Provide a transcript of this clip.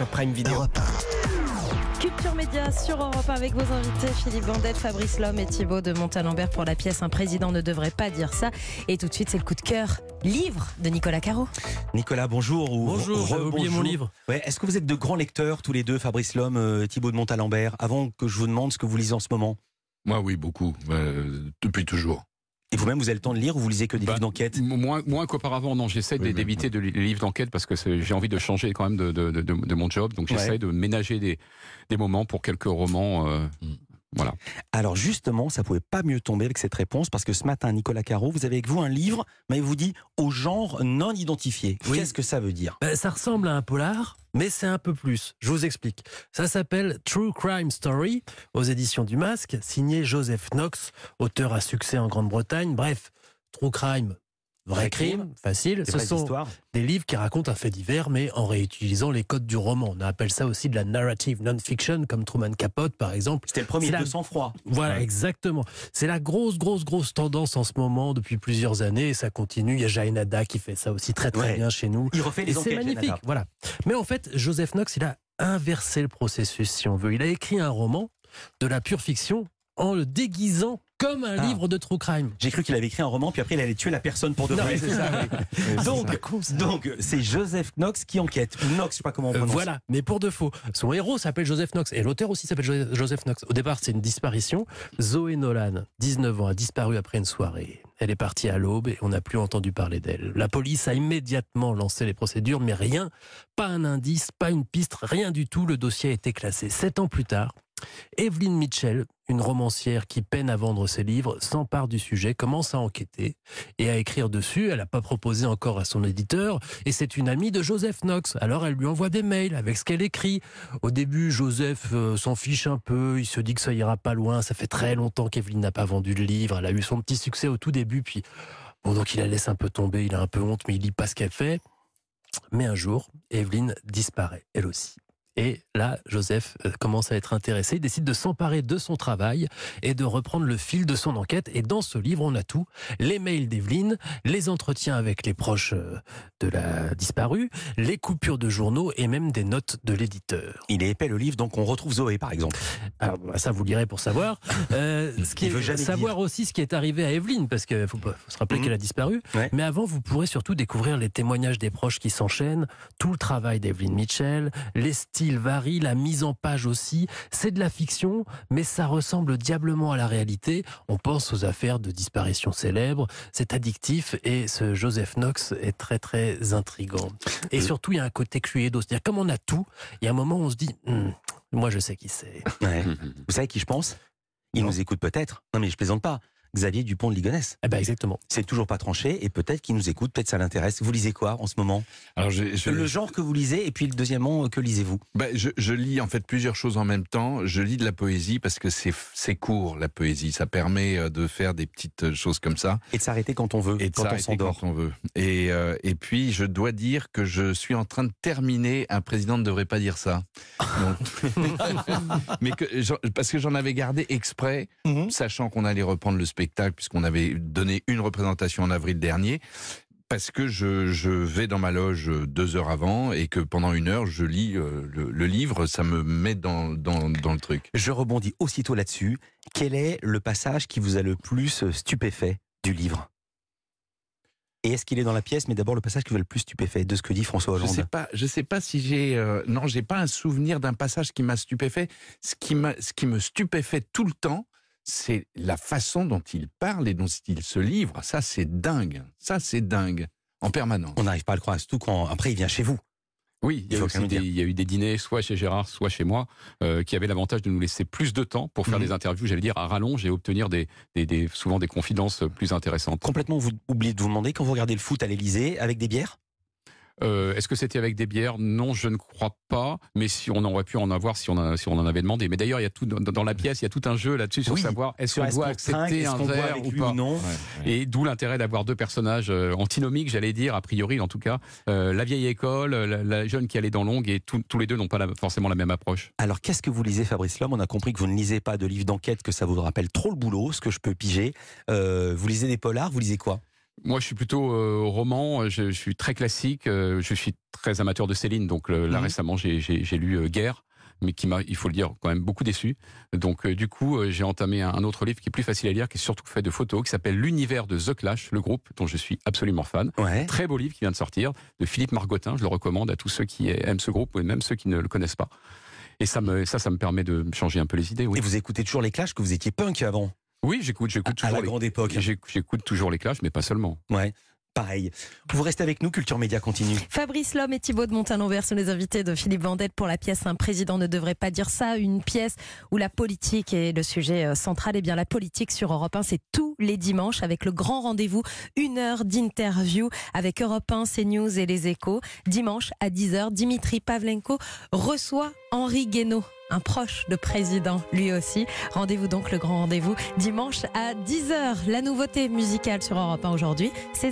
sur Prime Video. Europe Culture Média sur Europe 1 avec vos invités Philippe Bandette, Fabrice Lhomme et Thibaut de Montalembert pour la pièce Un président ne devrait pas dire ça. Et tout de suite, c'est le coup de cœur livre de Nicolas Caro. Nicolas, bonjour. Ou Bonjour, j'avais oublié mon rebonjour. livre. Ouais, Est-ce que vous êtes de grands lecteurs tous les deux, Fabrice Lhomme, euh, Thibaut de Montalembert, avant que je vous demande ce que vous lisez en ce moment? Moi, oui, beaucoup. Euh, depuis toujours. Et vous-même, vous avez le temps de lire ou vous lisez que des Bah, livres d'enquête Moins, moins qu'auparavant, non. J'essaie Oui, d'éviter de les livres d'enquête parce que j'ai envie de changer quand même de, de, de, de mon job. Donc j'essaie Ouais. de ménager des, des moments pour quelques romans. euh, Voilà. Alors justement, ça pouvait pas mieux tomber avec cette réponse parce que ce matin, Nicolas Caro, vous avez avec vous un livre, mais vous dit au genre non identifié. Oui. Qu'est-ce que ça veut dire? Ben, ça ressemble à un polar, mais c'est un peu plus. Je vous explique. Ça s'appelle True Crime Story aux éditions du Masque, signé Joseph Knox, auteur à succès en Grande-Bretagne. Bref, True Crime. Vrai crime, facile. Ce sont histoires des livres qui racontent un fait divers, mais en réutilisant les codes du roman. On appelle ça aussi de la narrative non-fiction, comme Truman Capote, par exemple. C'était le premier C'est de la- sang-froid. Voilà, Ouais. exactement. C'est la grosse, grosse, grosse tendance en ce moment depuis plusieurs années et ça continue. Il y a Jaenada qui fait ça aussi très, très Ouais. bien chez nous. Il refait Et les c'est enquêtes. magnifique, Janata. voilà. Mais en fait, Joseph Knox, il a inversé le processus, si on veut. Il a écrit un roman de la pure fiction en le déguisant comme un Ah. livre de true crime. J'ai cru qu'il avait écrit un roman, puis après il allait tuer la personne pour de Non, vrai. c'est ça, oui. Donc, C'est donc c'est Joseph Knox qui enquête. Knox, je sais pas comment on Euh, prononce. voilà, mais pour de faux. Son héros s'appelle Joseph Knox et l'auteur aussi s'appelle Jo- Joseph Knox. Au départ, c'est une disparition. Zoé Nolan, 19 ans, a disparu après une soirée. Elle est partie à l'aube et on n'a plus entendu parler d'elle. La police a immédiatement lancé les procédures, mais rien, pas un indice, pas une piste, rien du tout. Le dossier a été classé. Sept ans plus tard, Evelyn Mitchell, une romancière qui peine à vendre ses livres, s'empare du sujet, commence à enquêter et à écrire dessus. Elle n'a pas proposé encore à son éditeur et c'est une amie de Joseph Knox. Alors elle lui envoie des mails avec ce qu'elle écrit. Au début, Joseph euh, s'en fiche un peu, il se dit que ça ira pas loin. Ça fait très longtemps qu'Evelyn n'a pas vendu le livre. Elle a eu son petit succès au tout début, puis bon, donc il la laisse un peu tomber, il a un peu honte, mais il lit pas ce qu'elle fait. Mais un jour, Evelyn disparaît, elle aussi. Et là, Joseph euh, commence à être intéressé, il décide de s'emparer de son travail et de reprendre le fil de son enquête. Et dans ce livre, on a tout. Les mails d'Evelyne, les entretiens avec les proches euh, de la disparue, les coupures de journaux et même des notes de l'éditeur. Il est épais le livre, donc on retrouve Zoé par exemple. Alors, bah, ça, vous lirez pour savoir. Euh, ce qui Il veut est, jamais savoir aussi ce qui est arrivé à Evelyne, parce qu'il faut, faut se rappeler Mhm. qu'elle a disparu. Ouais. Mais avant, vous pourrez surtout découvrir les témoignages des proches qui s'enchaînent, tout le travail d'Evelyne Mitchell, les styles varient, la mise en page aussi. C'est de la fiction, mais ça ressemble diablement à la réalité. On pense aux affaires de disparition célèbres. C'est addictif et ce Joseph Knox est très très intrigant. Et Euh. surtout, il y a un côté cluedo. C'est-à-dire, comme on a tout, il y a un moment où on se dit, Hmm, moi je sais qui c'est. Ouais. Vous savez qui je pense? Il Non. nous écoute peut-être. Non mais je plaisante pas. Xavier Dupont de Ligonnès. Eh ben exactement. C'est toujours pas tranché et peut-être qu'il nous écoute, peut-être ça l'intéresse. Vous lisez quoi en ce moment? Alors, je, je- Le genre que vous lisez et puis le deuxièmement, que lisez-vous? Bah, je, je lis en fait plusieurs choses en même temps. Je lis de la poésie parce que c'est c'est court la poésie. Ça permet euh, de faire des petites euh, choses comme ça. Et de s'arrêter quand on veut, et de quand on s'arrêter s'endort. quand on veut. Et, euh, et puis, je dois dire que je suis en train de terminer. Un président ne devrait pas dire ça. Donc- mais que, parce que j'en avais gardé exprès, Mhm. sachant qu'on allait reprendre le spectacle, puisqu'on avait donné une représentation en avril dernier. Parce que je, je vais dans ma loge deux heures avant et que pendant une heure, je lis euh, le, le livre, ça me met dans, dans, dans le truc. Je rebondis aussitôt là-dessus. Quel est le passage qui vous a le plus stupéfait du livre? Et est-ce qu'il est dans la pièce Mais d'abord le passage qui vous a le plus stupéfait de ce que dit François Je Hollande? sais pas, je sais pas si j'ai euh, non, j'ai pas un souvenir d'un passage qui m'a stupéfait. Ce qui ce qui me stupéfait tout le temps, c'est la façon dont il parle et dont il se livre. Ça, c'est dingue. Ça, c'est dingue en permanence. On n'arrive pas à le croire, surtout quand après il vient chez vous. Oui, il y, a faut aussi quand même des- dire. il y a eu des dîners, soit chez Gérard, soit chez moi, euh, qui avaient l'avantage de nous laisser plus de temps pour faire Mhm. des interviews, j'allais dire, à rallonge et obtenir des, des- des- souvent des confidences plus intéressantes. Complètement, vous oubliez de vous demander quand vous regardez le foot à l'Elysée avec des bières? Euh, Est-ce que c'était avec des bières? Non, je ne crois pas. Mais si on aurait pu en avoir, si on, a- si on en avait demandé. Mais d'ailleurs, il y a tout dans, la pièce, il y a tout un jeu là-dessus sur Oui. savoir est-ce Sur qu'on doit accepter un verre ou pas. ou non? Et d'où l'intérêt d'avoir deux personnages euh, antinomiques, j'allais dire, a priori en tout cas. Euh, la vieille école, la, la jeune qui allait dans longue, et tous tous les deux n'ont pas la- forcément la même approche. Alors qu'est-ce que vous lisez Fabrice Lhomme? On a compris que vous ne lisez pas de livres d'enquête, que ça vous rappelle trop le boulot, ce que je peux piger. Euh, vous lisez des polars, vous lisez quoi? Moi, je suis plutôt euh, roman. Je, je suis très classique. euh, je suis très amateur de Céline. Donc euh, là Mhm. récemment, j'ai lu euh, Guerre, mais qui m'a, il faut le dire, quand même beaucoup déçu. Donc euh, du coup, euh, j'ai entamé un, un autre livre qui est plus facile à lire, qui est surtout fait de photos, qui s'appelle L'univers de The Clash, le groupe dont je suis absolument fan. Ouais. Très beau livre qui vient de sortir de Philippe Margotin. Je le recommande à tous ceux qui aiment ce groupe et même ceux qui ne le connaissent pas. Et ça, me, ça, ça me permet de changer un peu les idées. Oui, Et vous écoutez toujours les Clash que vous étiez punk avant, oui j'écoute, j'écoute à toujours la les grande époque. J'éc- J'écoute toujours les clashs, mais pas seulement. Ouais. Pareil. Vous restez avec nous, Culture Média continue. Fabrice Lhomme et Thibaut de Montalembert sont les invités de Philippe Vendette pour la pièce Un président ne devrait pas dire ça, une pièce où la politique est le sujet euh, central. Et bien la politique sur Europe 1, c'est tous les dimanches avec le grand rendez-vous, une heure d'interview avec Europe 1, CNews et les échos. Dimanche à 10h, Dimitri Pavlenko reçoit Henri Guénaud. Un proche de président, lui aussi. Rendez-vous donc le grand rendez-vous dimanche à 10h. La nouveauté musicale sur Europe 1 aujourd'hui, c'est